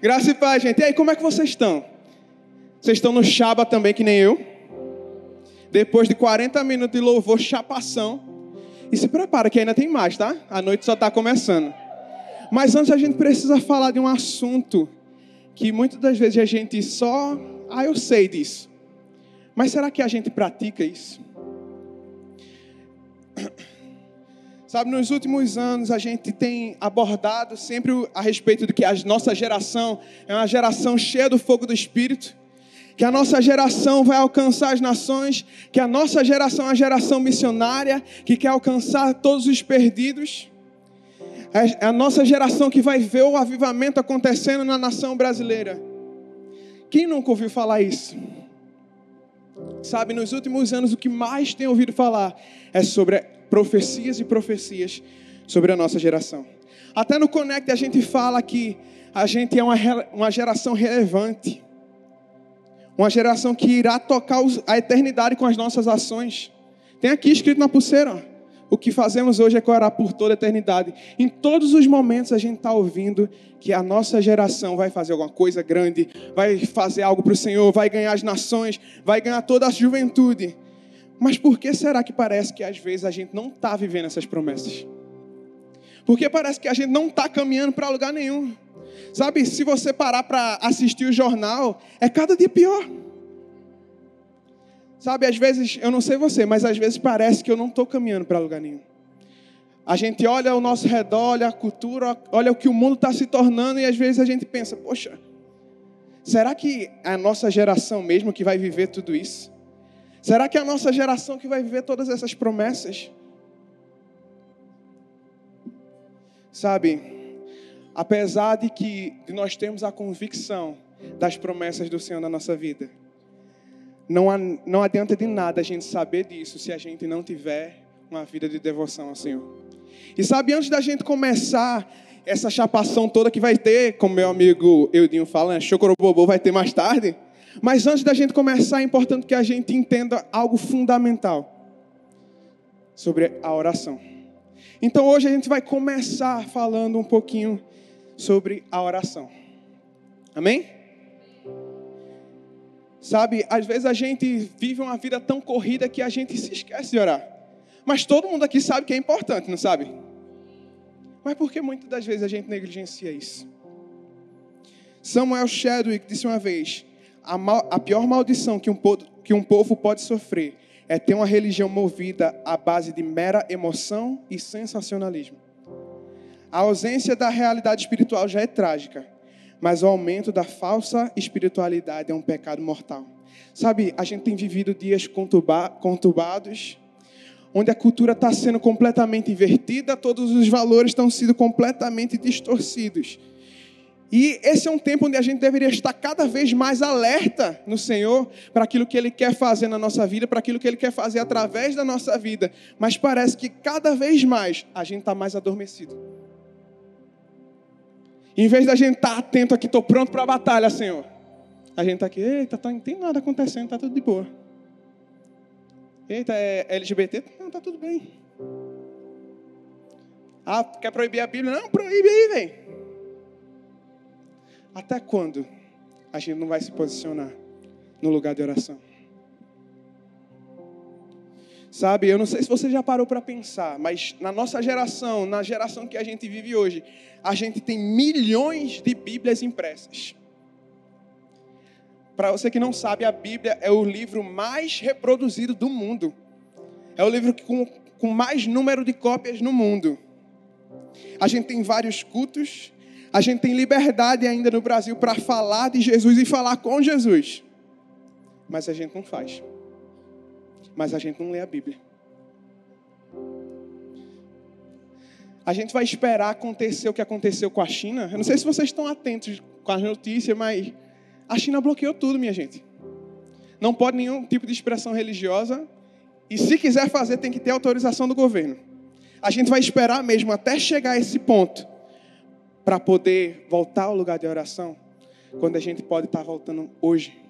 Graça e paz, gente. E aí, como é que vocês estão? Vocês estão no chaba também, que nem eu? Depois de 40 minutos de louvor, chapação. E se prepara que ainda tem mais, tá? A noite só está começando. Mas antes a gente precisa falar de um assunto que muitas das vezes a gente só. Ah, eu sei disso. Mas será que a gente pratica isso? Sabe, nos últimos anos a gente tem abordado sempre a respeito de que a nossa geração é uma geração cheia do fogo do Espírito, que a nossa geração vai alcançar as nações, que a nossa geração é uma geração missionária, que quer alcançar todos os perdidos. É a nossa geração que vai ver o avivamento acontecendo na nação brasileira. Quem nunca ouviu falar isso? Sabe, nos últimos anos o que mais tem ouvido falar é sobre profecias e profecias sobre a nossa geração. Até no Connect a gente fala que a gente é uma, uma geração relevante. Uma geração que irá tocar a eternidade com as nossas ações. Tem aqui escrito na pulseira. O que fazemos hoje é corar por toda a eternidade. Em todos os momentos a gente está ouvindo que a nossa geração vai fazer alguma coisa grande, vai fazer algo para o Senhor, vai ganhar as nações, vai ganhar toda a juventude. Mas por que será que parece que às vezes a gente não está vivendo essas promessas? Porque parece que a gente não está caminhando para lugar nenhum. Sabe, se você parar para assistir o jornal, é cada dia pior. Sabe, às vezes, eu não sei você, mas às vezes parece que eu não estou caminhando para lugar nenhum. A gente olha ao nosso redor, olha a cultura, olha o que o mundo está se tornando e às vezes a gente pensa, poxa, será que é a nossa geração mesmo que vai viver tudo isso? Será que é a nossa geração que vai viver todas essas promessas? Sabe, apesar de que nós temos a convicção das promessas do Senhor na nossa vida, não, não adianta de nada a gente saber disso se a gente não tiver uma vida de devoção ao Senhor. E sabe, antes da gente começar essa chapação toda que vai ter, como meu amigo Eudinho fala, né, Chocorobobô vai ter mais tarde, mas antes da gente começar, é importante que a gente entenda algo fundamental sobre a oração. Então hoje a gente vai começar falando um pouquinho sobre a oração. Amém? Sabe, às vezes a gente vive uma vida tão corrida que a gente se esquece de orar. Mas todo mundo aqui sabe que é importante, não sabe? Mas por que muitas das vezes a gente negligencia isso? Samuel Chadwick disse uma vez: a, mal, a pior maldição que um, que um povo pode sofrer é ter uma religião movida à base de mera emoção e sensacionalismo. A ausência da realidade espiritual já é trágica, mas o aumento da falsa espiritualidade é um pecado mortal. Sabe, a gente tem vivido dias conturbados, onde a cultura está sendo completamente invertida, todos os valores estão sendo completamente distorcidos. E esse é um tempo onde a gente deveria estar cada vez mais alerta no Senhor para aquilo que Ele quer fazer na nossa vida, para aquilo que Ele quer fazer através da nossa vida. Mas parece que cada vez mais a gente está mais adormecido. Em vez da gente estar tá atento aqui, estou pronto para a batalha, Senhor. A gente está aqui, eita, tá, não tem nada acontecendo, está tudo de boa. Eita, é LGBT? Não, está tudo bem. Ah, quer proibir a Bíblia? Não, proíbe aí, velho. Até quando a gente não vai se posicionar no lugar de oração? Sabe, eu não sei se você já parou para pensar, mas na nossa geração, na geração que a gente vive hoje, a gente tem milhões de Bíblias impressas. Para você que não sabe, a Bíblia é o livro mais reproduzido do mundo. É o livro com, com mais número de cópias no mundo. A gente tem vários cultos, a gente tem liberdade ainda no Brasil para falar de Jesus e falar com Jesus. Mas a gente não faz. Mas a gente não lê a Bíblia. A gente vai esperar acontecer o que aconteceu com a China. Eu não sei se vocês estão atentos com as notícias, mas a China bloqueou tudo, minha gente. Não pode nenhum tipo de expressão religiosa. E se quiser fazer, tem que ter autorização do governo. A gente vai esperar mesmo até chegar a esse ponto para poder voltar ao lugar de oração, quando a gente pode estar voltando hoje.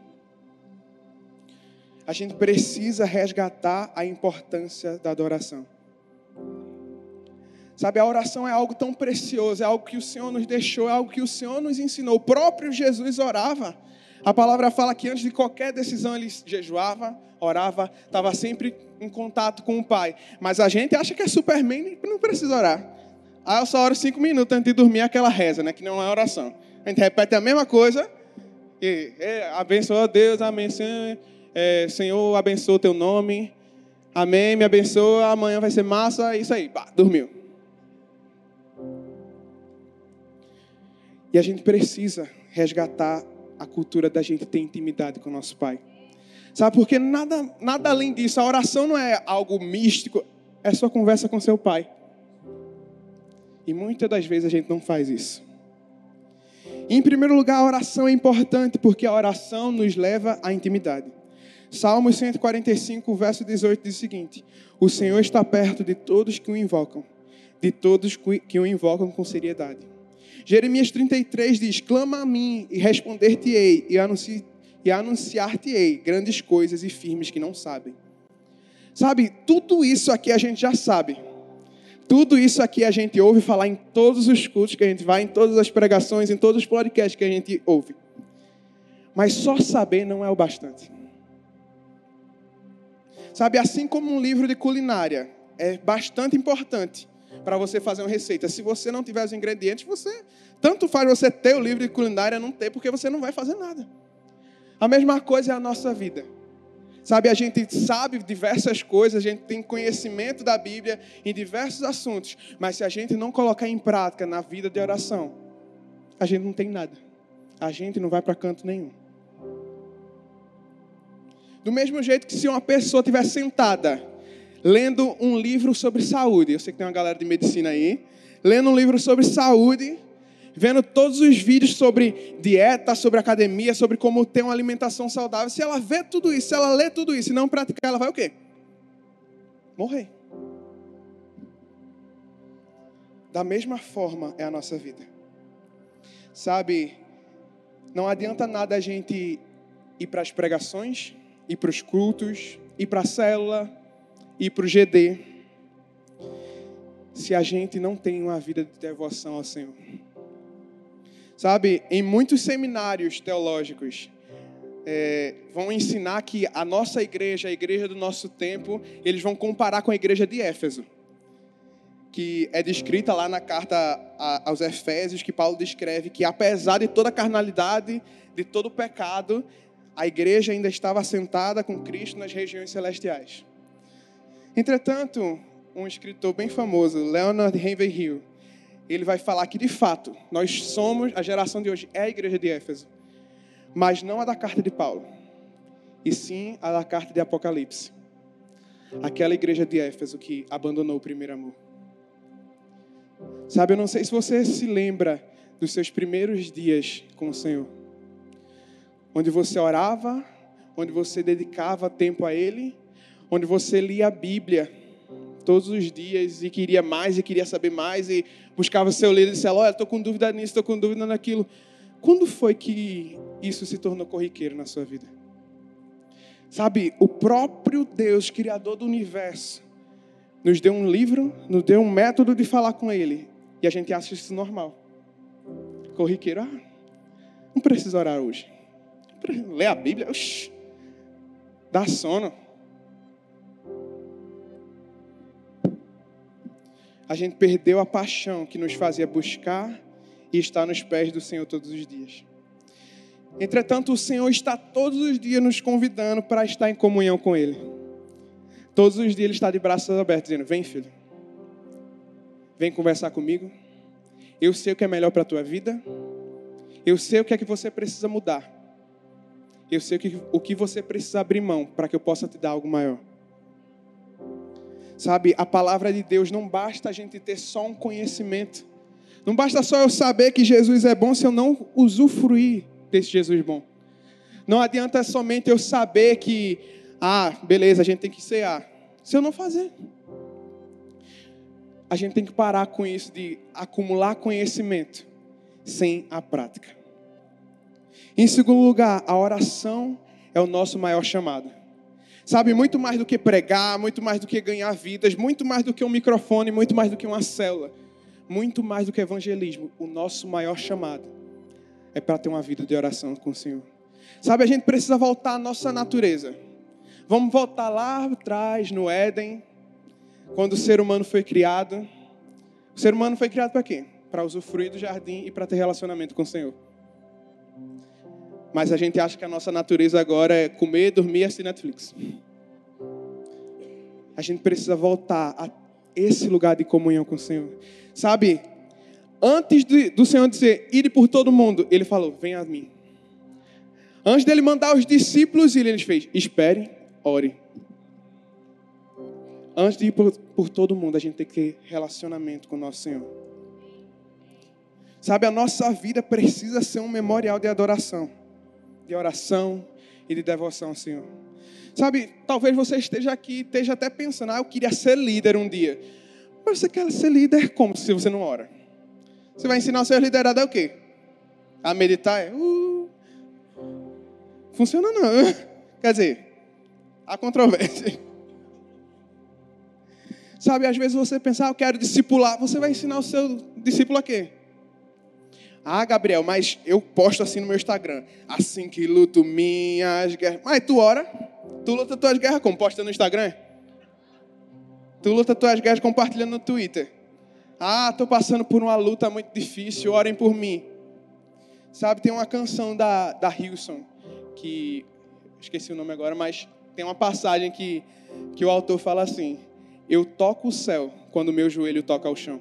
A gente precisa resgatar a importância da adoração. Sabe, a oração é algo tão precioso, é algo que o Senhor nos deixou, é algo que o Senhor nos ensinou. O próprio Jesus orava. A palavra fala que antes de qualquer decisão ele jejuava, orava, estava sempre em contato com o Pai. Mas a gente acha que é Superman e não precisa orar. Ah, eu só oro cinco minutos antes de dormir aquela reza, né? Que não é oração. A gente repete a mesma coisa e é, abençoa Deus, amém, Senhor, é, Senhor, abençoa o teu nome, amém, me abençoa, amanhã vai ser massa, isso aí, pá, dormiu. E a gente precisa resgatar a cultura da gente ter intimidade com o nosso Pai. Sabe, porque nada, nada além disso, a oração não é algo místico, é sua conversa com seu Pai. E muitas das vezes a gente não faz isso. Em primeiro lugar, a oração é importante porque a oração nos leva à intimidade. Salmos 145, verso 18 diz o seguinte: O Senhor está perto de todos que o invocam, de todos que o invocam com seriedade. Jeremias 33 diz: Clama a mim e responder-te-ei e, anunci e anunciar-te-ei grandes coisas e firmes que não sabem. Sabe, tudo isso aqui a gente já sabe. Tudo isso aqui a gente ouve falar em todos os cultos que a gente vai, em todas as pregações, em todos os podcasts que a gente ouve. Mas só saber não é o bastante. Sabe, assim como um livro de culinária é bastante importante para você fazer uma receita. Se você não tiver os ingredientes, você tanto faz você ter o livro de culinária não ter, porque você não vai fazer nada. A mesma coisa é a nossa vida. Sabe, a gente sabe diversas coisas, a gente tem conhecimento da Bíblia em diversos assuntos, mas se a gente não colocar em prática na vida de oração, a gente não tem nada. A gente não vai para canto nenhum. Do mesmo jeito que se uma pessoa estiver sentada lendo um livro sobre saúde. Eu sei que tem uma galera de medicina aí. Lendo um livro sobre saúde, vendo todos os vídeos sobre dieta, sobre academia, sobre como ter uma alimentação saudável. Se ela vê tudo isso, se ela lê tudo isso e não praticar, ela vai o quê? Morrer. Da mesma forma é a nossa vida. Sabe, não adianta nada a gente ir para as pregações, ir para os cultos, ir para a célula, ir para o GD se a gente não tem uma vida de devoção ao Senhor. Sabe, em muitos seminários teológicos, é, vão ensinar que a nossa igreja, a igreja do nosso tempo, eles vão comparar com a igreja de Éfeso, que é descrita lá na carta aos Efésios, que Paulo descreve que apesar de toda a carnalidade, de todo o pecado, a igreja ainda estava sentada com Cristo nas regiões celestiais. Entretanto, um escritor bem famoso, Leonard Ravenhill, ele vai falar que de fato nós somos a geração de hoje é a igreja de Éfeso, mas não a da carta de Paulo, e sim a da carta de Apocalipse. Aquela igreja de Éfeso que abandonou o primeiro amor. Sabe, eu não sei se você se lembra dos seus primeiros dias com o Senhor, onde você orava, onde você dedicava tempo a Ele onde você lia a Bíblia todos os dias e queria mais e queria saber mais e buscava seu líder e disse: Olha, estou com dúvida nisso, estou com dúvida naquilo. Quando foi que isso se tornou corriqueiro na sua vida? Sabe, o próprio Deus, Criador do universo, nos deu um livro, nos deu um método de falar com Ele. E a gente acha isso normal. Corriqueiro, ah, não precisa orar hoje. Ler a Bíblia, oxi, dá sono. A gente perdeu a paixão que nos fazia buscar e estar nos pés do Senhor todos os dias. Entretanto, o Senhor está todos os dias nos convidando para estar em comunhão com Ele. Todos os dias Ele está de braços abertos, dizendo: Vem, filho, vem conversar comigo. Eu sei o que é melhor para a tua vida. Eu sei o que é que você precisa mudar. Eu sei o que, o que você precisa abrir mão para que eu possa te dar algo maior. Sabe, a palavra de Deus não basta a gente ter só um conhecimento. Não basta só eu saber que Jesus é bom se eu não usufruir desse Jesus bom. Não adianta somente eu saber que, ah, beleza, a gente tem que cear. Se eu não fazer. A gente tem que parar com isso de acumular conhecimento sem a prática. Em segundo lugar, a oração é o nosso maior chamado. Sabe, muito mais do que pregar, muito mais do que ganhar vidas, muito mais do que um microfone, muito mais do que uma célula, muito mais do que evangelismo. O nosso maior chamado é para ter uma vida de oração com o Senhor. Sabe, a gente precisa voltar à nossa natureza. Vamos voltar lá atrás, no Éden, quando o ser humano foi criado. O ser humano foi criado para quê? Para usufruir do jardim e para ter relacionamento com o Senhor. Mas a gente acha que a nossa natureza agora é comer, dormir e assistir Netflix. A gente precisa voltar a esse lugar de comunhão com o Senhor. Sabe, antes do Senhor dizer, ide por todo mundo, ele falou, venha a mim. Antes dele mandar os discípulos ir, ele fez, espere, ore. Antes de ir por, por todo mundo, a gente tem que ter relacionamento com o nosso Senhor. Sabe, a nossa vida precisa ser um memorial de adoração de oração e de devoção ao Senhor. Sabe, talvez você esteja aqui, esteja até pensando, ah, eu queria ser líder um dia. Mas você quer ser líder como se você não ora? Você vai ensinar o seu liderado a o quê? A meditar? Uh, funciona não. Quer dizer, há controvérsia. Sabe, às vezes você pensa, ah, eu quero discipular. Você vai ensinar o seu discípulo a quê? Ah, Gabriel, mas eu posto assim no meu Instagram. Assim que luto minhas guerras. Mas tu ora? Tu luta tuas guerras como? Posta no Instagram? Tu luta tuas guerras compartilhando no Twitter. Ah, estou passando por uma luta muito difícil, orem por mim. Sabe, tem uma canção da, da Hilson, que esqueci o nome agora, mas tem uma passagem que, que o autor fala assim: Eu toco o céu quando meu joelho toca o chão.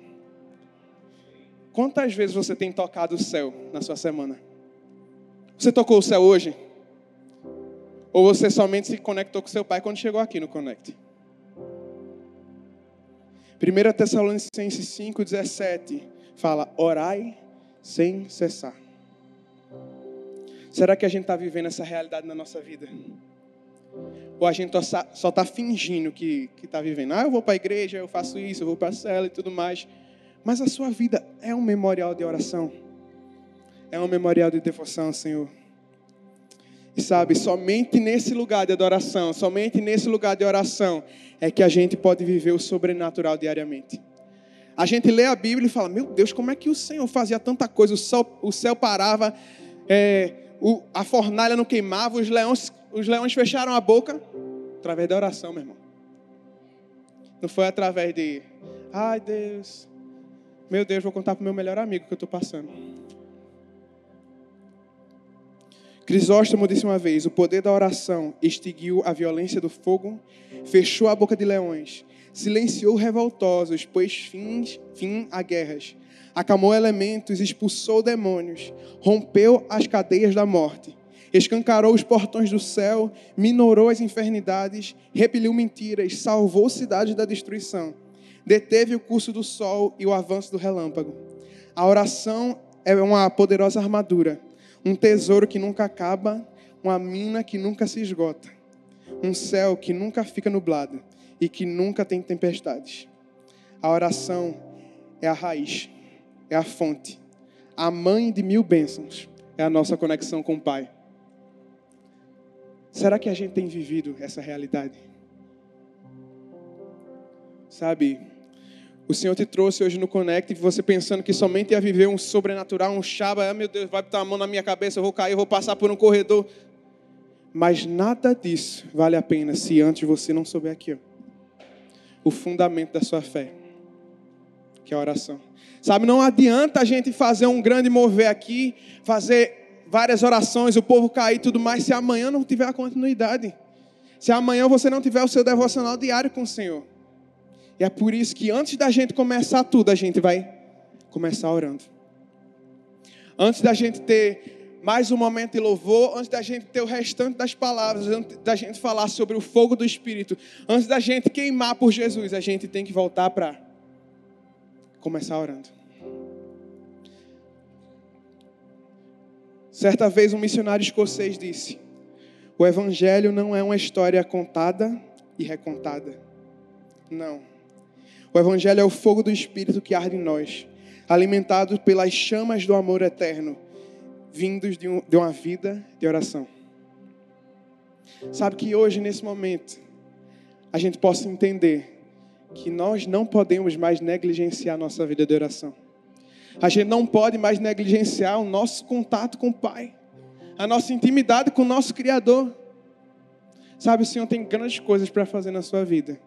Quantas vezes você tem tocado o céu na sua semana? Você tocou o céu hoje? Ou você somente se conectou com seu pai quando chegou aqui no Connect? 1 Tessalonicenses 5,17 fala: Orai sem cessar. Será que a gente está vivendo essa realidade na nossa vida? Ou a gente só está fingindo que está vivendo? Ah, eu vou para a igreja, eu faço isso, eu vou para a cela e tudo mais. Mas a sua vida é um memorial de oração. É um memorial de devoção, Senhor. E sabe, somente nesse lugar de adoração, somente nesse lugar de oração, é que a gente pode viver o sobrenatural diariamente. A gente lê a Bíblia e fala: Meu Deus, como é que o Senhor fazia tanta coisa? O céu, o céu parava, é, o, a fornalha não queimava, os leões, os leões fecharam a boca. Através da oração, meu irmão. Não foi através de, ai Deus, meu Deus, vou contar para o meu melhor amigo que eu estou passando. Crisóstomo disse uma vez: o poder da oração extinguiu a violência do fogo, fechou a boca de leões, silenciou revoltosos, pôs fim a guerras, acalmou elementos, expulsou demônios, rompeu as cadeias da morte, escancarou os portões do céu, minorou as infernidades, repeliu mentiras, salvou cidades da destruição deteve o curso do sol e o avanço do relâmpago. A oração é uma poderosa armadura, um tesouro que nunca acaba, uma mina que nunca se esgota, um céu que nunca fica nublado e que nunca tem tempestades. A oração é a raiz, é a fonte, a mãe de mil bênçãos, é a nossa conexão com o Pai. Será que a gente tem vivido essa realidade? Sabe, o Senhor te trouxe hoje no Connect, você pensando que somente ia viver um sobrenatural, um chaba, ah, meu Deus, vai botar a mão na minha cabeça, eu vou cair, eu vou passar por um corredor. Mas nada disso vale a pena se antes você não souber aqui, o fundamento da sua fé, que é a oração. Sabe, não adianta a gente fazer um grande mover aqui, fazer várias orações, o povo cair e tudo mais, se amanhã não tiver a continuidade. Se amanhã você não tiver o seu devocional diário com o Senhor. E é por isso que antes da gente começar tudo, a gente vai começar orando. Antes da gente ter mais um momento de louvor, antes da gente ter o restante das palavras, antes da gente falar sobre o fogo do Espírito, antes da gente queimar por Jesus, a gente tem que voltar para começar orando. Certa vez um missionário escocês disse: O Evangelho não é uma história contada e recontada. Não. O Evangelho é o fogo do Espírito que arde em nós, alimentado pelas chamas do amor eterno, vindos de, um, de uma vida de oração. Sabe que hoje, nesse momento, a gente possa entender que nós não podemos mais negligenciar nossa vida de oração. A gente não pode mais negligenciar o nosso contato com o Pai, a nossa intimidade com o nosso Criador. Sabe, o Senhor tem grandes coisas para fazer na sua vida,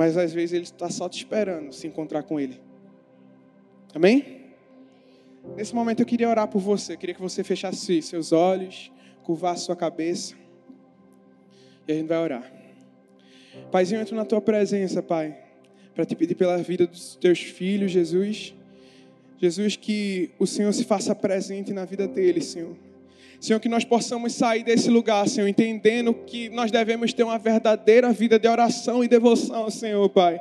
mas às vezes Ele está só te esperando se encontrar com Ele. Amém? Nesse momento eu queria orar por você, eu queria que você fechasse seus olhos, curvasse sua cabeça, e a gente vai orar. Paizinho, eu entro na tua presença, Pai, para te pedir pela vida dos teus filhos, Jesus. Jesus, que o Senhor se faça presente na vida deles, Senhor. Senhor, que nós possamos sair desse lugar, Senhor, entendendo que nós devemos ter uma verdadeira vida de oração e devoção, Senhor, Pai.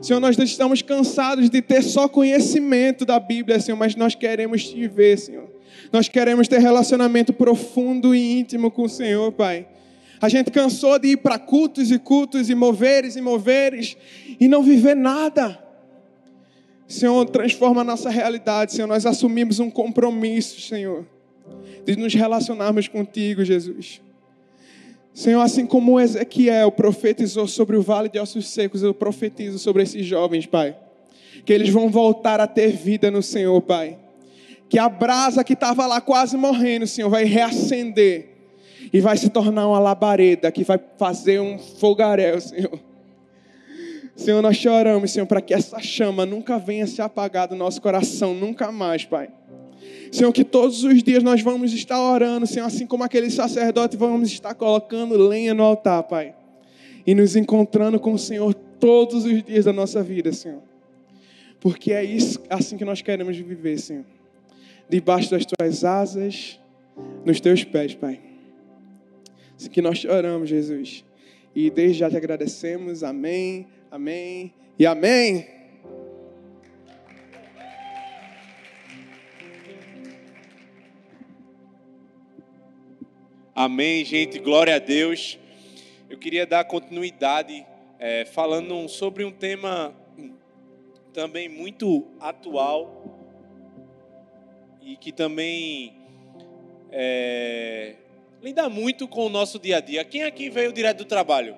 Senhor, nós estamos cansados de ter só conhecimento da Bíblia, Senhor, mas nós queremos te ver, Senhor. Nós queremos ter relacionamento profundo e íntimo com o Senhor, Pai. A gente cansou de ir para cultos e cultos e moveres e moveres e não viver nada. Senhor, transforma a nossa realidade, Senhor. Nós assumimos um compromisso, Senhor de nos relacionarmos contigo, Jesus. Senhor, assim como Ezequiel profetizou sobre o vale de ossos secos, eu profetizo sobre esses jovens, Pai. Que eles vão voltar a ter vida no Senhor, Pai. Que a brasa que estava lá quase morrendo, Senhor, vai reacender. E vai se tornar uma labareda que vai fazer um fogaréu, Senhor. Senhor, nós choramos, Senhor, para que essa chama nunca venha se apagar do nosso coração, nunca mais, Pai. Senhor, que todos os dias nós vamos estar orando, Senhor, assim como aquele sacerdote, vamos estar colocando lenha no altar, Pai. E nos encontrando com o Senhor todos os dias da nossa vida, Senhor. Porque é isso, assim que nós queremos viver, Senhor. Debaixo das tuas asas, nos teus pés, Pai. Assim que nós oramos, Jesus. E desde já te agradecemos. Amém, amém e amém. Amém, gente, glória a Deus. Eu queria dar continuidade é, falando sobre um tema também muito atual e que também é, lida muito com o nosso dia a dia. Quem aqui veio direto do trabalho?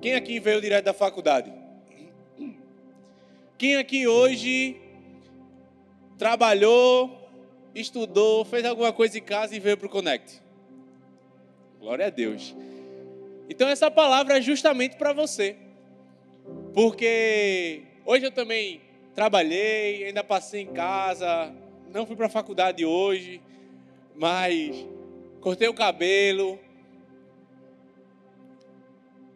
Quem aqui veio direto da faculdade? Quem aqui hoje trabalhou estudou, fez alguma coisa em casa e veio para o Connect. Glória a Deus. Então essa palavra é justamente para você. Porque hoje eu também trabalhei, ainda passei em casa, não fui para a faculdade hoje, mas cortei o cabelo.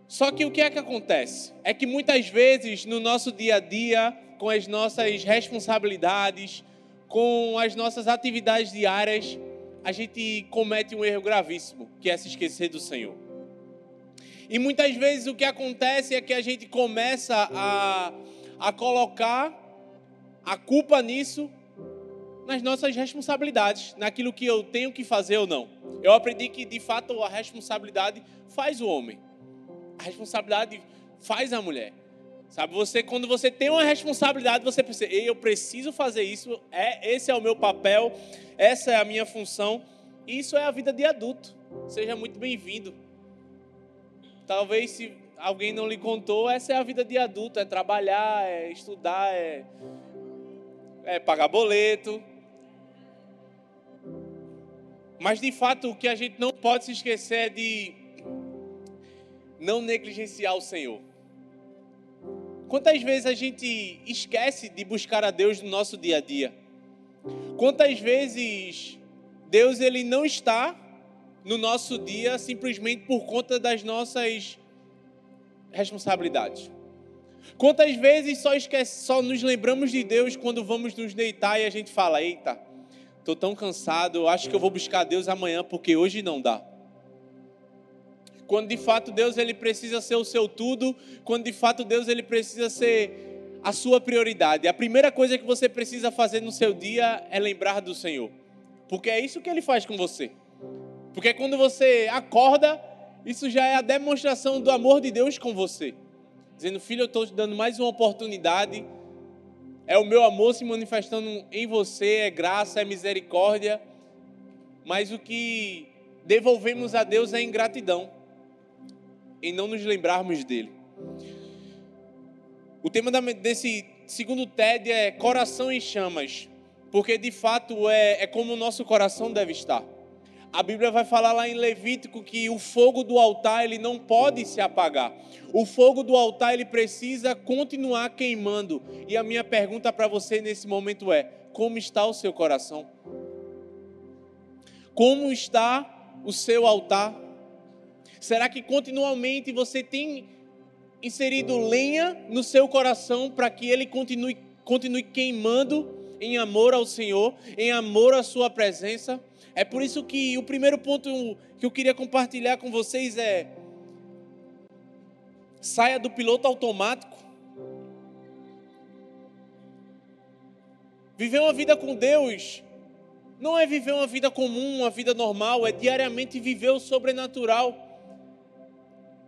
Só que o que é que acontece? É que muitas vezes no nosso dia a dia, com as nossas responsabilidades, com as nossas atividades diárias, a gente comete um erro gravíssimo, que é se esquecer do Senhor. E muitas vezes o que acontece é que a gente começa a, a colocar a culpa nisso nas nossas responsabilidades, naquilo que eu tenho que fazer ou não. Eu aprendi que de fato a responsabilidade faz o homem, a responsabilidade faz a mulher. Sabe, você quando você tem uma responsabilidade, você pensa, eu preciso fazer isso, é esse é o meu papel, essa é a minha função. Isso é a vida de adulto. Seja muito bem-vindo. Talvez se alguém não lhe contou, essa é a vida de adulto, é trabalhar, é estudar, é, é pagar boleto. Mas de fato, o que a gente não pode se esquecer é de não negligenciar o Senhor. Quantas vezes a gente esquece de buscar a Deus no nosso dia a dia? Quantas vezes Deus ele não está no nosso dia simplesmente por conta das nossas responsabilidades? Quantas vezes só, esquece, só nos lembramos de Deus quando vamos nos deitar e a gente fala: Eita, estou tão cansado, acho que eu vou buscar Deus amanhã porque hoje não dá quando de fato Deus ele precisa ser o seu tudo, quando de fato Deus ele precisa ser a sua prioridade. A primeira coisa que você precisa fazer no seu dia é lembrar do Senhor. Porque é isso que ele faz com você. Porque quando você acorda, isso já é a demonstração do amor de Deus com você. Dizendo, filho, eu estou te dando mais uma oportunidade. É o meu amor se manifestando em você, é graça, é misericórdia. Mas o que devolvemos a Deus a ingratidão, em não nos lembrarmos dele. O tema desse segundo TED é coração em chamas, porque de fato é, é como o nosso coração deve estar. A Bíblia vai falar lá em Levítico que o fogo do altar ele não pode se apagar. O fogo do altar ele precisa continuar queimando. E a minha pergunta para você nesse momento é: como está o seu coração? Como está o seu altar? Será que continuamente você tem inserido lenha no seu coração para que ele continue, continue queimando em amor ao Senhor, em amor à sua presença? É por isso que o primeiro ponto que eu queria compartilhar com vocês é: saia do piloto automático. Viver uma vida com Deus não é viver uma vida comum, uma vida normal, é diariamente viver o sobrenatural.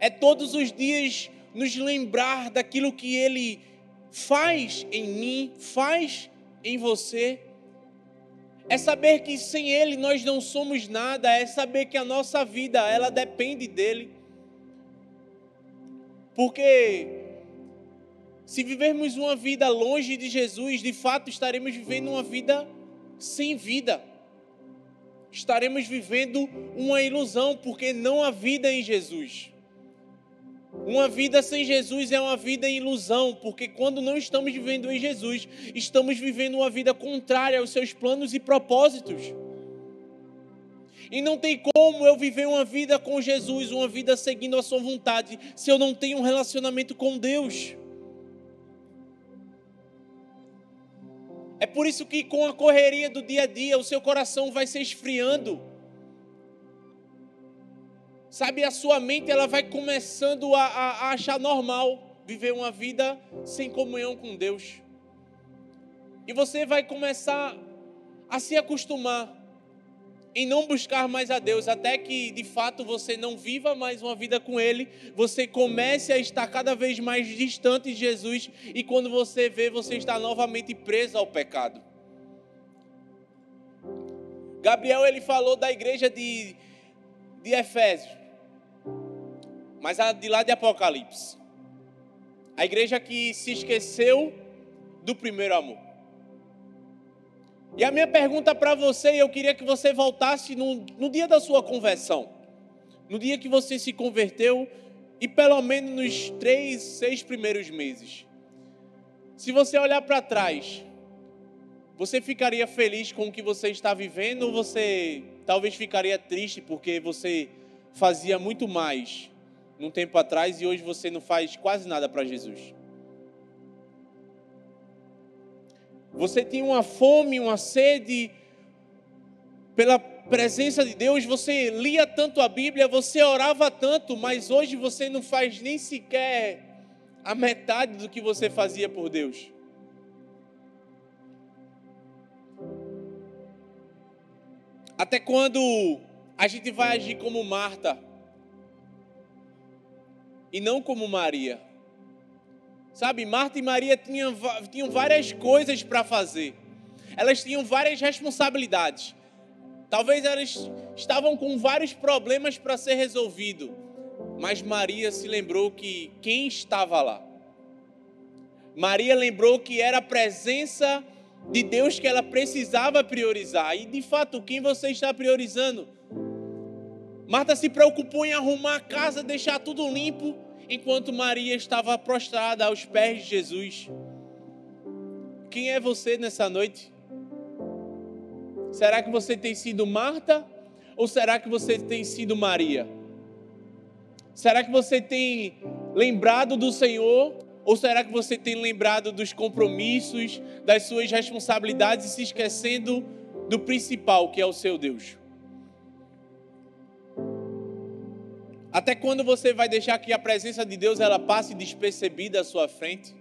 É todos os dias nos lembrar daquilo que Ele faz em mim, faz em você. É saber que sem Ele nós não somos nada, é saber que a nossa vida, ela depende dEle. Porque se vivermos uma vida longe de Jesus, de fato estaremos vivendo uma vida sem vida. Estaremos vivendo uma ilusão, porque não há vida em Jesus. Uma vida sem Jesus é uma vida em ilusão, porque quando não estamos vivendo em Jesus, estamos vivendo uma vida contrária aos seus planos e propósitos. E não tem como eu viver uma vida com Jesus, uma vida seguindo a sua vontade, se eu não tenho um relacionamento com Deus. É por isso que com a correria do dia a dia, o seu coração vai se esfriando. Sabe, a sua mente ela vai começando a, a, a achar normal viver uma vida sem comunhão com Deus. E você vai começar a se acostumar em não buscar mais a Deus, até que de fato você não viva mais uma vida com Ele, você comece a estar cada vez mais distante de Jesus, e quando você vê, você está novamente preso ao pecado. Gabriel ele falou da igreja de, de Efésios mas a de lá de Apocalipse. A igreja que se esqueceu do primeiro amor. E a minha pergunta para você, eu queria que você voltasse no, no dia da sua conversão, no dia que você se converteu, e pelo menos nos três, seis primeiros meses. Se você olhar para trás, você ficaria feliz com o que você está vivendo ou você talvez ficaria triste porque você fazia muito mais num tempo atrás e hoje você não faz quase nada para Jesus. Você tinha uma fome, uma sede pela presença de Deus, você lia tanto a Bíblia, você orava tanto, mas hoje você não faz nem sequer a metade do que você fazia por Deus. Até quando a gente vai agir como Marta? E não como Maria. Sabe, Marta e Maria tinham, tinham várias coisas para fazer, elas tinham várias responsabilidades. Talvez elas estavam com vários problemas para ser resolvido, mas Maria se lembrou que quem estava lá? Maria lembrou que era a presença de Deus que ela precisava priorizar. E de fato, quem você está priorizando? Marta se preocupou em arrumar a casa, deixar tudo limpo, enquanto Maria estava prostrada aos pés de Jesus. Quem é você nessa noite? Será que você tem sido Marta ou será que você tem sido Maria? Será que você tem lembrado do Senhor ou será que você tem lembrado dos compromissos, das suas responsabilidades e se esquecendo do principal, que é o seu Deus? Até quando você vai deixar que a presença de Deus ela passe despercebida à sua frente?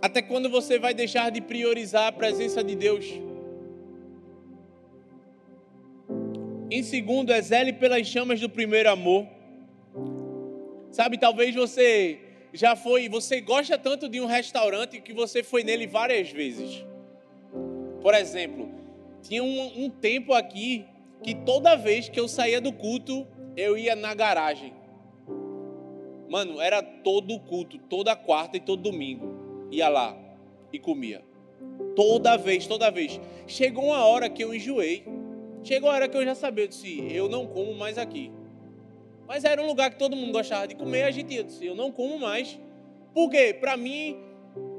Até quando você vai deixar de priorizar a presença de Deus? Em segundo, exele pelas chamas do primeiro amor. Sabe, talvez você já foi, você gosta tanto de um restaurante que você foi nele várias vezes. Por exemplo, tinha um, um tempo aqui que toda vez que eu saía do culto, eu ia na garagem. Mano, era todo culto, toda quarta e todo domingo. Ia lá e comia. Toda vez, toda vez. Chegou uma hora que eu enjoei. Chegou a hora que eu já sabia, eu disse, eu não como mais aqui. Mas era um lugar que todo mundo gostava de comer, a gente ia, disse, eu não como mais. Por quê? Para mim,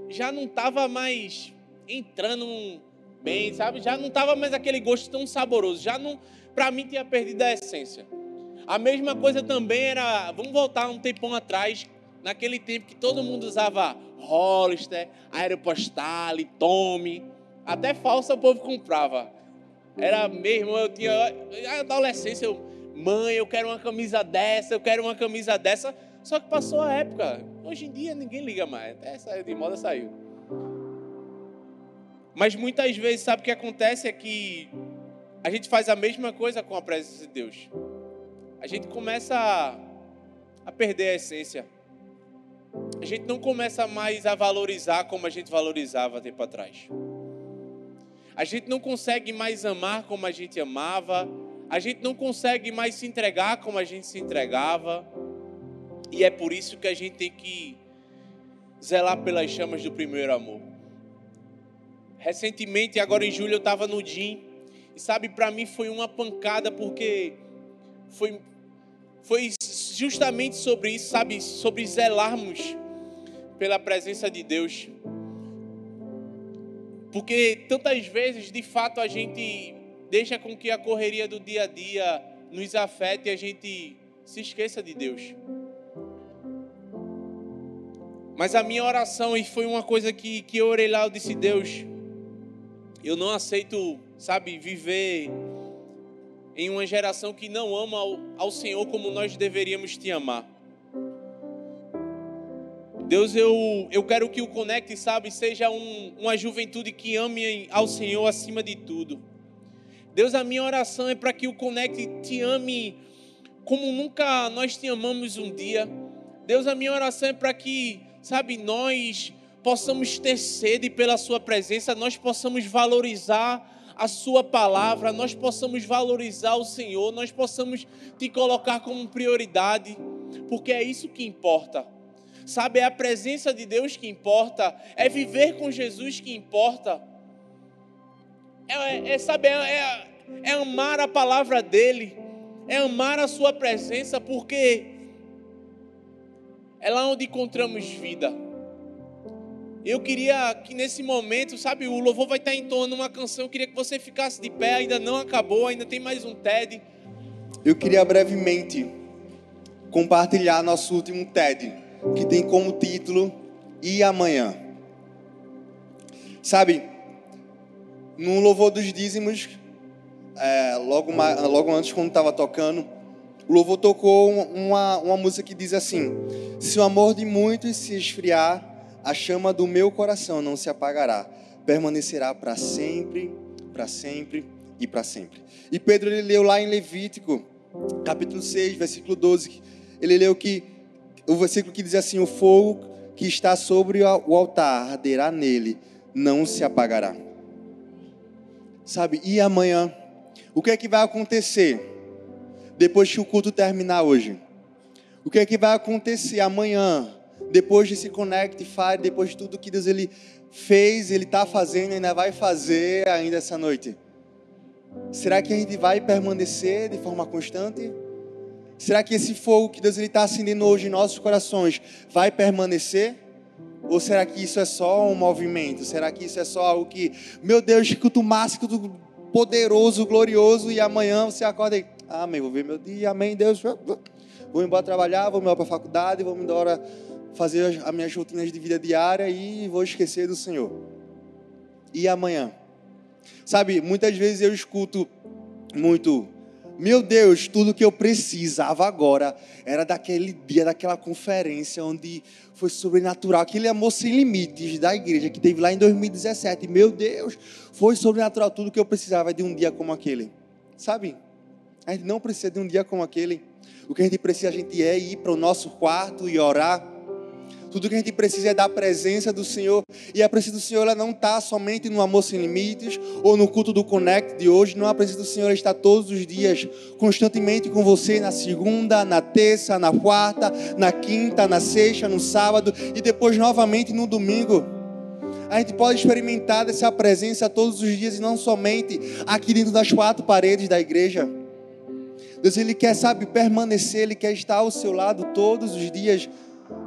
já não estava mais entrando bem, sabe? Já não estava mais aquele gosto tão saboroso. Já não, para mim, tinha perdido a essência. A mesma coisa também era, vamos voltar um tempão atrás, naquele tempo que todo mundo usava Hollister, Aeropostale, Tommy, até falsa o povo comprava. Era mesmo, eu tinha, adolescência, eu, mãe, eu quero uma camisa dessa, eu quero uma camisa dessa. Só que passou a época. Hoje em dia ninguém liga mais. Até saiu de moda, saiu. Mas muitas vezes, sabe o que acontece? É que a gente faz a mesma coisa com a presença de Deus. A gente começa a, a perder a essência. A gente não começa mais a valorizar como a gente valorizava tempo atrás. A gente não consegue mais amar como a gente amava. A gente não consegue mais se entregar como a gente se entregava. E é por isso que a gente tem que zelar pelas chamas do primeiro amor. Recentemente, agora em julho, eu estava no DIM. E sabe, para mim foi uma pancada, porque foi, foi justamente sobre isso, sabe? Sobre zelarmos pela presença de Deus. Porque tantas vezes, de fato, a gente deixa com que a correria do dia a dia nos afete e a gente se esqueça de Deus. Mas a minha oração, e foi uma coisa que, que eu orei lá, eu disse, Deus, eu não aceito, sabe, viver em uma geração que não ama ao, ao Senhor como nós deveríamos te amar. Deus, eu, eu quero que o Conecte, sabe, seja um, uma juventude que ame ao Senhor acima de tudo. Deus, a minha oração é para que o Conecte te ame como nunca nós te amamos um dia. Deus, a minha oração é para que, sabe, nós possamos ter sede pela Sua presença, nós possamos valorizar a Sua palavra, nós possamos valorizar o Senhor, nós possamos te colocar como prioridade, porque é isso que importa. Sabe, é a presença de Deus que importa, é viver com Jesus que importa. É, é, é é, é, é amar a palavra dEle, é amar a Sua presença, porque é lá onde encontramos vida. Eu queria que nesse momento, sabe, o louvor vai estar entoando uma canção. Eu queria que você ficasse de pé, ainda não acabou, ainda tem mais um TED. Eu queria brevemente compartilhar nosso último TED que tem como título E Amanhã. Sabe, no louvor dos dízimos, é, logo, logo antes, quando estava tocando, o louvor tocou uma, uma música que diz assim: Se o amor de muitos se esfriar, a chama do meu coração não se apagará, permanecerá para sempre, para sempre e para sempre. E Pedro ele leu lá em Levítico, capítulo 6, versículo 12, ele leu que o versículo que diz assim: O fogo que está sobre o altar arderá nele, não se apagará. Sabe, e amanhã? O que é que vai acontecer depois que o culto terminar hoje? O que é que vai acontecer amanhã, depois de se Connect Fire, depois de tudo que Deus ele fez, Ele está fazendo, ainda vai fazer ainda essa noite? Será que a gente vai permanecer de forma constante? Será que esse fogo que Deus está acendendo hoje em nossos corações vai permanecer? Ou será que isso é só um movimento? Será que isso é só algo que, meu Deus, que culto máximo, culto poderoso, glorioso, e amanhã você acorda e, amém, vou ver meu dia, amém, Deus, vou embora trabalhar, vou embora para a faculdade, vou embora fazer as minhas rotinas de vida diária e vou esquecer do Senhor. E amanhã? Sabe, muitas vezes eu escuto muito meu Deus, tudo que eu precisava agora era daquele dia, daquela conferência onde foi sobrenatural, aquele amor sem limites da igreja que teve lá em 2017. Meu Deus, foi sobrenatural tudo que eu precisava de um dia como aquele. Sabe? A gente não precisa de um dia como aquele. O que a gente precisa, a gente é ir para o nosso quarto e orar Tudo que a gente precisa é da presença do Senhor. E a presença do Senhor ela não está somente no Amor Sem Limites ou no culto do Connect de hoje. Não, a presença do Senhor está todos os dias, constantemente com você, na segunda, na terça, na quarta, na quinta, na sexta, no sábado e depois novamente no domingo. A gente pode experimentar dessa presença todos os dias e não somente aqui dentro das quatro paredes da igreja. Deus, Ele quer, sabe, permanecer, Ele quer estar ao seu lado todos os dias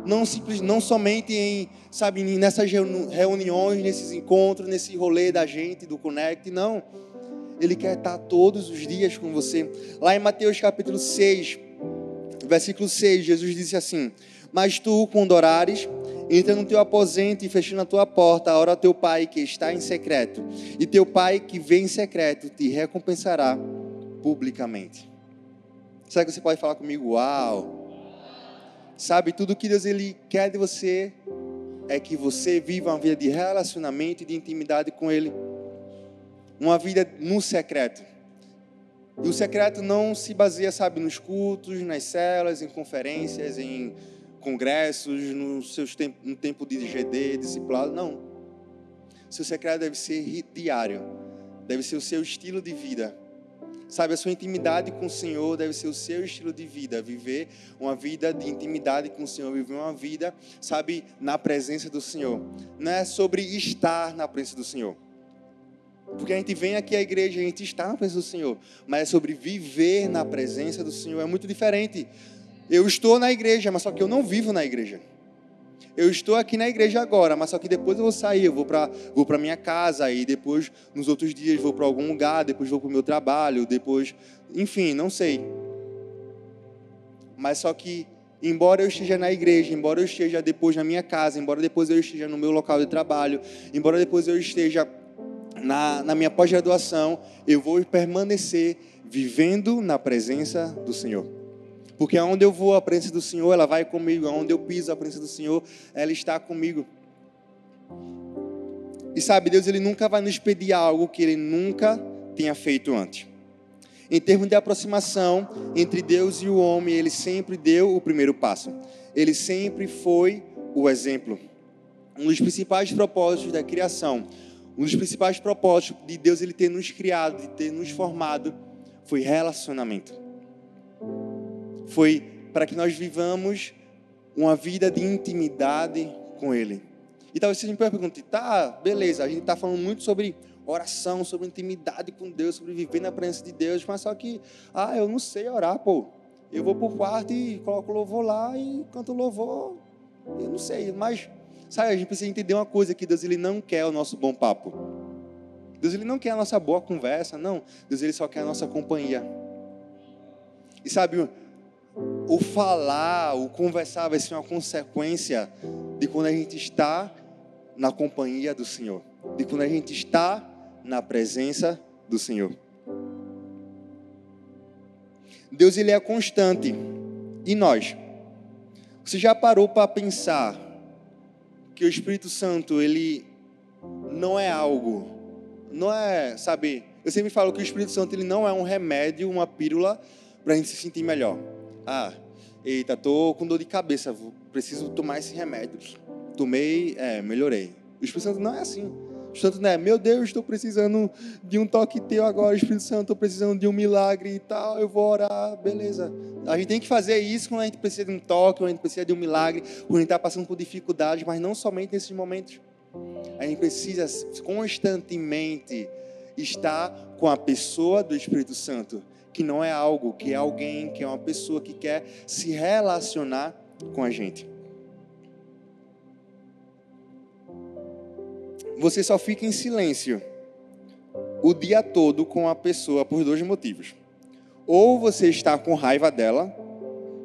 não simples, não somente em, sabe, nessas reuniões, nesses encontros, nesse rolê da gente, do Connect, não. Ele quer estar todos os dias com você. Lá em Mateus capítulo 6, versículo 6, Jesus disse assim: Mas tu, quando orares, entra no teu aposento e fecha na tua porta, ora teu pai que está em secreto, e teu pai que vem em secreto te recompensará publicamente. Será que você pode falar comigo? Uau! Sabe, tudo que Deus ele quer de você é que você viva uma vida de relacionamento e de intimidade com Ele. Uma vida no secreto. E o secreto não se baseia, sabe, nos cultos, nas celas, em conferências, em congressos, no, seus tempo, no tempo de GD, discipulado. Não. Seu secreto deve ser diário. Deve ser o seu estilo de vida Sabe, a sua intimidade com o Senhor deve ser o seu estilo de vida, viver uma vida de intimidade com o Senhor, viver uma vida, sabe, na presença do Senhor. Não é sobre estar na presença do Senhor. Porque a gente vem aqui à igreja, a gente está na presença do Senhor, mas é sobre viver na presença do Senhor. É muito diferente. Eu estou na igreja, mas só que eu não vivo na igreja eu estou aqui na igreja agora, mas só que depois eu vou sair, eu vou para vou para minha casa e depois nos outros dias vou para algum lugar, depois vou para o meu trabalho, depois, enfim, não sei. Mas só que embora eu esteja na igreja, embora eu esteja depois na minha casa, embora depois eu esteja no meu local de trabalho, embora depois eu esteja na, na minha pós-graduação, eu vou permanecer vivendo na presença do Senhor. Porque aonde eu vou, a presença do Senhor, ela vai comigo. Aonde eu piso, a presença do Senhor, ela está comigo. E sabe, Deus ele nunca vai nos pedir algo que ele nunca tenha feito antes. Em termos de aproximação entre Deus e o homem, ele sempre deu o primeiro passo. Ele sempre foi o exemplo. Um dos principais propósitos da criação, um dos principais propósitos de Deus ele ter nos criado, de ter nos formado, foi relacionamento foi para que nós vivamos uma vida de intimidade com Ele. E talvez você me pergunte, tá, beleza, a gente está falando muito sobre oração, sobre intimidade com Deus, sobre viver na presença de Deus, mas só que, ah, eu não sei orar, pô. Eu vou para o quarto e coloco louvor lá e canto louvor. Eu não sei, mas, sabe, a gente precisa entender uma coisa, que Deus ele não quer o nosso bom papo. Deus ele não quer a nossa boa conversa, não. Deus ele só quer a nossa companhia. E sabe, o falar, o conversar vai ser uma consequência de quando a gente está na companhia do Senhor, de quando a gente está na presença do Senhor. Deus ele é constante. E nós? Você já parou para pensar que o Espírito Santo ele não é algo, não é, sabe? Eu sempre falo que o Espírito Santo ele não é um remédio, uma pílula para a gente se sentir melhor. Ah, eita, tô com dor de cabeça, preciso tomar esse remédio. Tomei, é, melhorei. O Espírito Santo não é assim. O Santo não é, meu Deus, estou precisando de um toque teu agora, Espírito Santo, estou precisando de um milagre e tal, eu vou orar, beleza. A gente tem que fazer isso quando a gente precisa de um toque, quando a gente precisa de um milagre, quando a gente está passando por dificuldades, mas não somente nesses momentos. A gente precisa constantemente estar com a pessoa do Espírito Santo que não é algo, que é alguém, que é uma pessoa que quer se relacionar com a gente. Você só fica em silêncio o dia todo com a pessoa por dois motivos. Ou você está com raiva dela,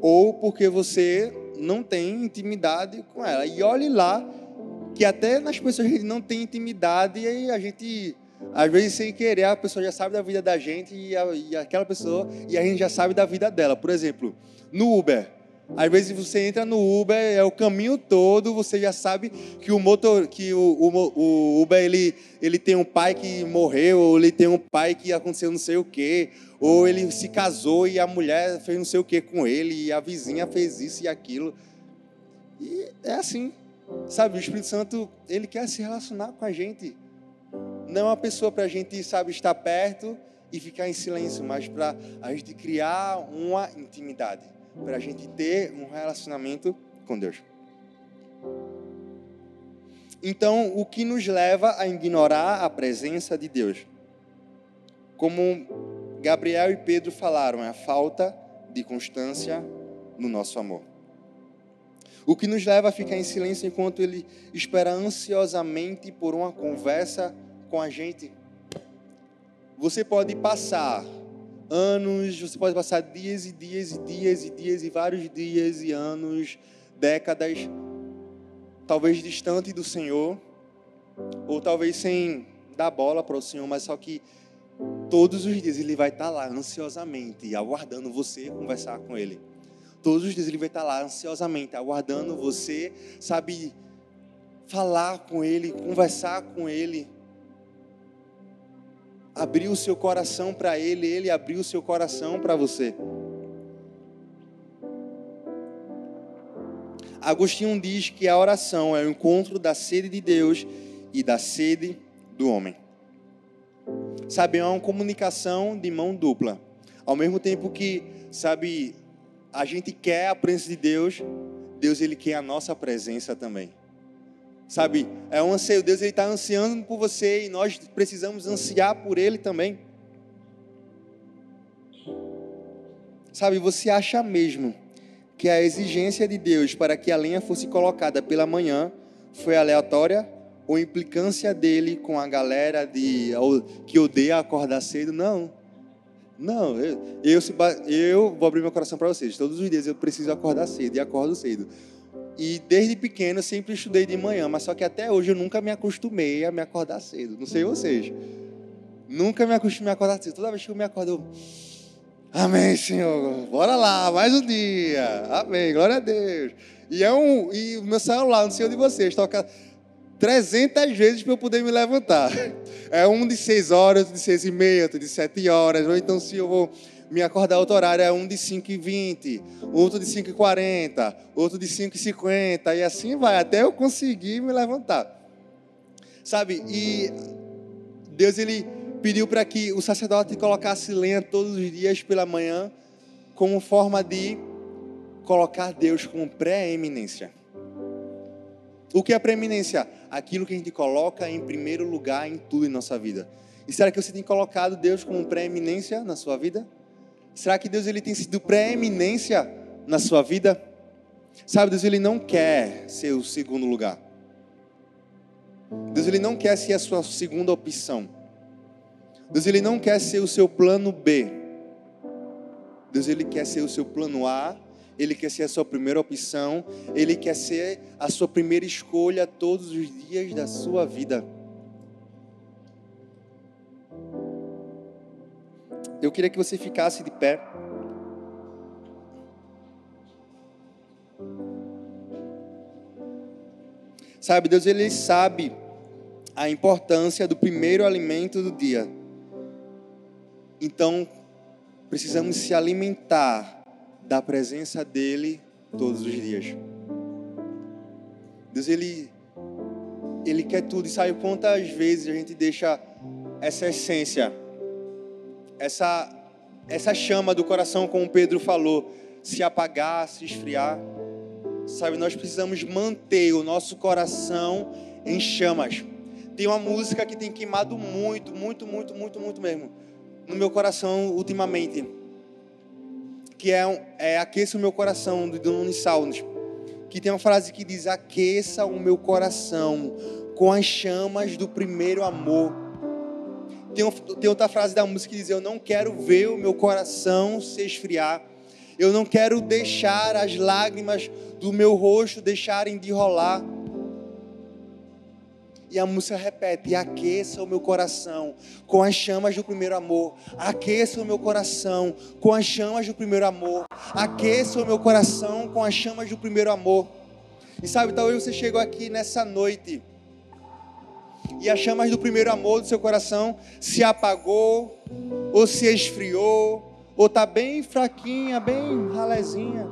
ou porque você não tem intimidade com ela. E olhe lá que até nas pessoas que não tem intimidade, e a gente às vezes, sem querer, a pessoa já sabe da vida da gente e, a, e aquela pessoa, e a gente já sabe da vida dela. Por exemplo, no Uber. Às vezes você entra no Uber, é o caminho todo, você já sabe que o motor, que o, o, o, Uber ele, ele tem um pai que morreu, ou ele tem um pai que aconteceu não sei o quê, ou ele se casou e a mulher fez não sei o quê com ele, e a vizinha fez isso e aquilo. E é assim. Sabe, o Espírito Santo, ele quer se relacionar com a gente. Não é uma pessoa para a gente, sabe, estar perto e ficar em silêncio, mas para a gente criar uma intimidade, para a gente ter um relacionamento com Deus. Então, o que nos leva a ignorar a presença de Deus? Como Gabriel e Pedro falaram, é a falta de constância no nosso amor. O que nos leva a ficar em silêncio enquanto ele espera ansiosamente por uma conversa com a gente. Você pode passar anos, você pode passar dias e dias e dias e dias e vários dias e anos, décadas, talvez distante do Senhor, ou talvez sem dar bola para o Senhor, mas só que todos os dias ele vai estar lá ansiosamente, aguardando você conversar com ele. Todos os dias ele vai estar lá ansiosamente, aguardando você, sabe, falar com ele, conversar com ele. Abrir o seu coração para ele, ele abrir o seu coração para você. Agostinho diz que a oração é o encontro da sede de Deus e da sede do homem. Sabe, é uma comunicação de mão dupla. Ao mesmo tempo que, sabe, a gente quer a presença de Deus, Deus ele quer a nossa presença também. Sabe, é um anseio, Deus está ansiando por você e nós precisamos ansiar por Ele também. Sabe, você acha mesmo que a exigência de Deus para que a lenha fosse colocada pela manhã foi aleatória ou implicância dele com a galera de que odeia acordar cedo? Não. Não, eu, eu, eu vou abrir meu coração para vocês. Todos os dias eu preciso acordar cedo e acordo cedo. E desde pequeno sempre estudei de manhã, mas só que até hoje eu nunca me acostumei a me acordar cedo. Não sei vocês. Nunca me acostumei a acordar cedo. Toda vez que eu me acordo, eu... Amém, Senhor. Bora lá, mais um dia. Amém, glória a Deus. E é um e o meu celular, não sei o de vocês, toca 300 vezes para eu poder me levantar. É um de 6 horas, outro de 6 e meia, outro de 7 horas. Ou então, se eu vou me acordar outro horário, é um de 5 e 20, outro de 5 e 40, outro de 5 e 50. E assim vai, até eu conseguir me levantar. Sabe? E Deus, ele pediu para que o sacerdote colocasse lenha todos os dias pela manhã, como forma de colocar Deus como pré-eminência. O que é preeminência? Aquilo que a gente coloca em primeiro lugar em tudo em nossa vida. E será que você tem colocado Deus como preeminência na sua vida? Será que Deus ele tem sido preeminência na sua vida? Sabe, Deus ele não quer ser o segundo lugar. Deus ele não quer ser a sua segunda opção. Deus ele não quer ser o seu plano B. Deus ele quer ser o seu plano A ele quer ser a sua primeira opção, Ele quer ser a sua primeira escolha todos os dias da sua vida. Eu queria que você ficasse de pé. Sabe, Deus ele sabe a importância do primeiro alimento do dia. Então, precisamos se alimentar da presença dele todos os dias. Deus, ele, ele quer tudo. E sabe quantas vezes a gente deixa essa essência, essa, essa chama do coração, como Pedro falou, se apagar, se esfriar? Sabe, nós precisamos manter o nosso coração em chamas. Tem uma música que tem queimado muito, muito, muito, muito, muito mesmo no meu coração ultimamente que é, é Aqueça o Meu Coração, do Dono Salmos, que tem uma frase que diz: Aqueça o meu coração com as chamas do primeiro amor. Tem, tem outra frase da música que diz: Eu não quero ver o meu coração se esfriar. Eu não quero deixar as lágrimas do meu rosto deixarem de rolar. E a música repete: aqueça o meu coração com as chamas do primeiro amor. Aqueça o meu coração com as chamas do primeiro amor. Aqueça o meu coração com as chamas do primeiro amor. E sabe, talvez você chegou aqui nessa noite e as chamas do primeiro amor do seu coração se apagou, ou se esfriou, ou está bem fraquinha, bem ralezinha.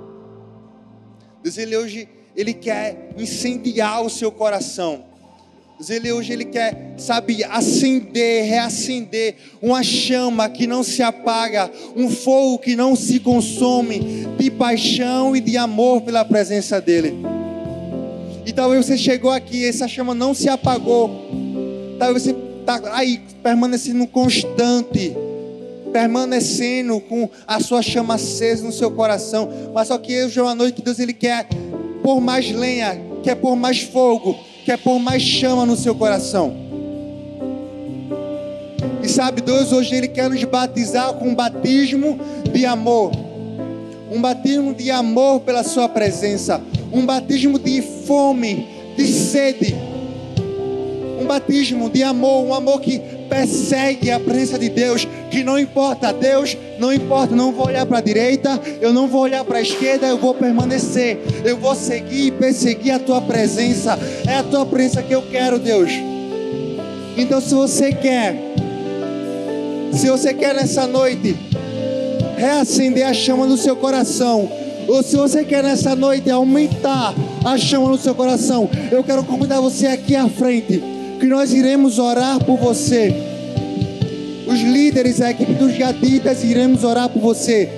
Deus, Ele hoje ele quer incendiar o seu coração. Ele hoje ele quer, sabe, acender, reacender uma chama que não se apaga, um fogo que não se consome, de paixão e de amor pela presença dele. E talvez você chegou aqui, essa chama não se apagou. Talvez você está aí permanecendo constante, permanecendo com a sua chama acesa no seu coração. Mas só que hoje é uma noite que Deus ele quer pôr mais lenha, quer pôr mais fogo, quer pôr mais chama no seu coração. E sabe, Deus hoje Ele quer nos batizar com um batismo de amor. Um batismo de amor pela Sua presença. Um batismo de fome, de sede. Batismo de amor, um amor que persegue a presença de Deus, que não importa Deus, não importa, não vou olhar para a direita, eu não vou olhar para a esquerda, eu vou permanecer, eu vou seguir e perseguir a tua presença, é a tua presença que eu quero, Deus. Então, se você quer, se você quer nessa noite reacender a chama no seu coração, ou se você quer nessa noite aumentar a chama no seu coração, eu quero convidar você aqui à frente que nós iremos orar por você. Os líderes, a equipe dos Gaditas, iremos orar por você.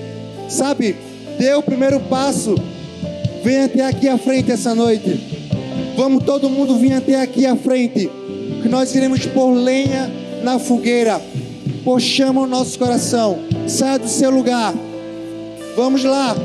Sabe, dê o primeiro passo. Venha até aqui à frente essa noite. Vamos todo mundo vir até aqui à frente. Que nós iremos pôr lenha na fogueira. Pôr chama o nosso coração. Saia do seu lugar. Vamos lá.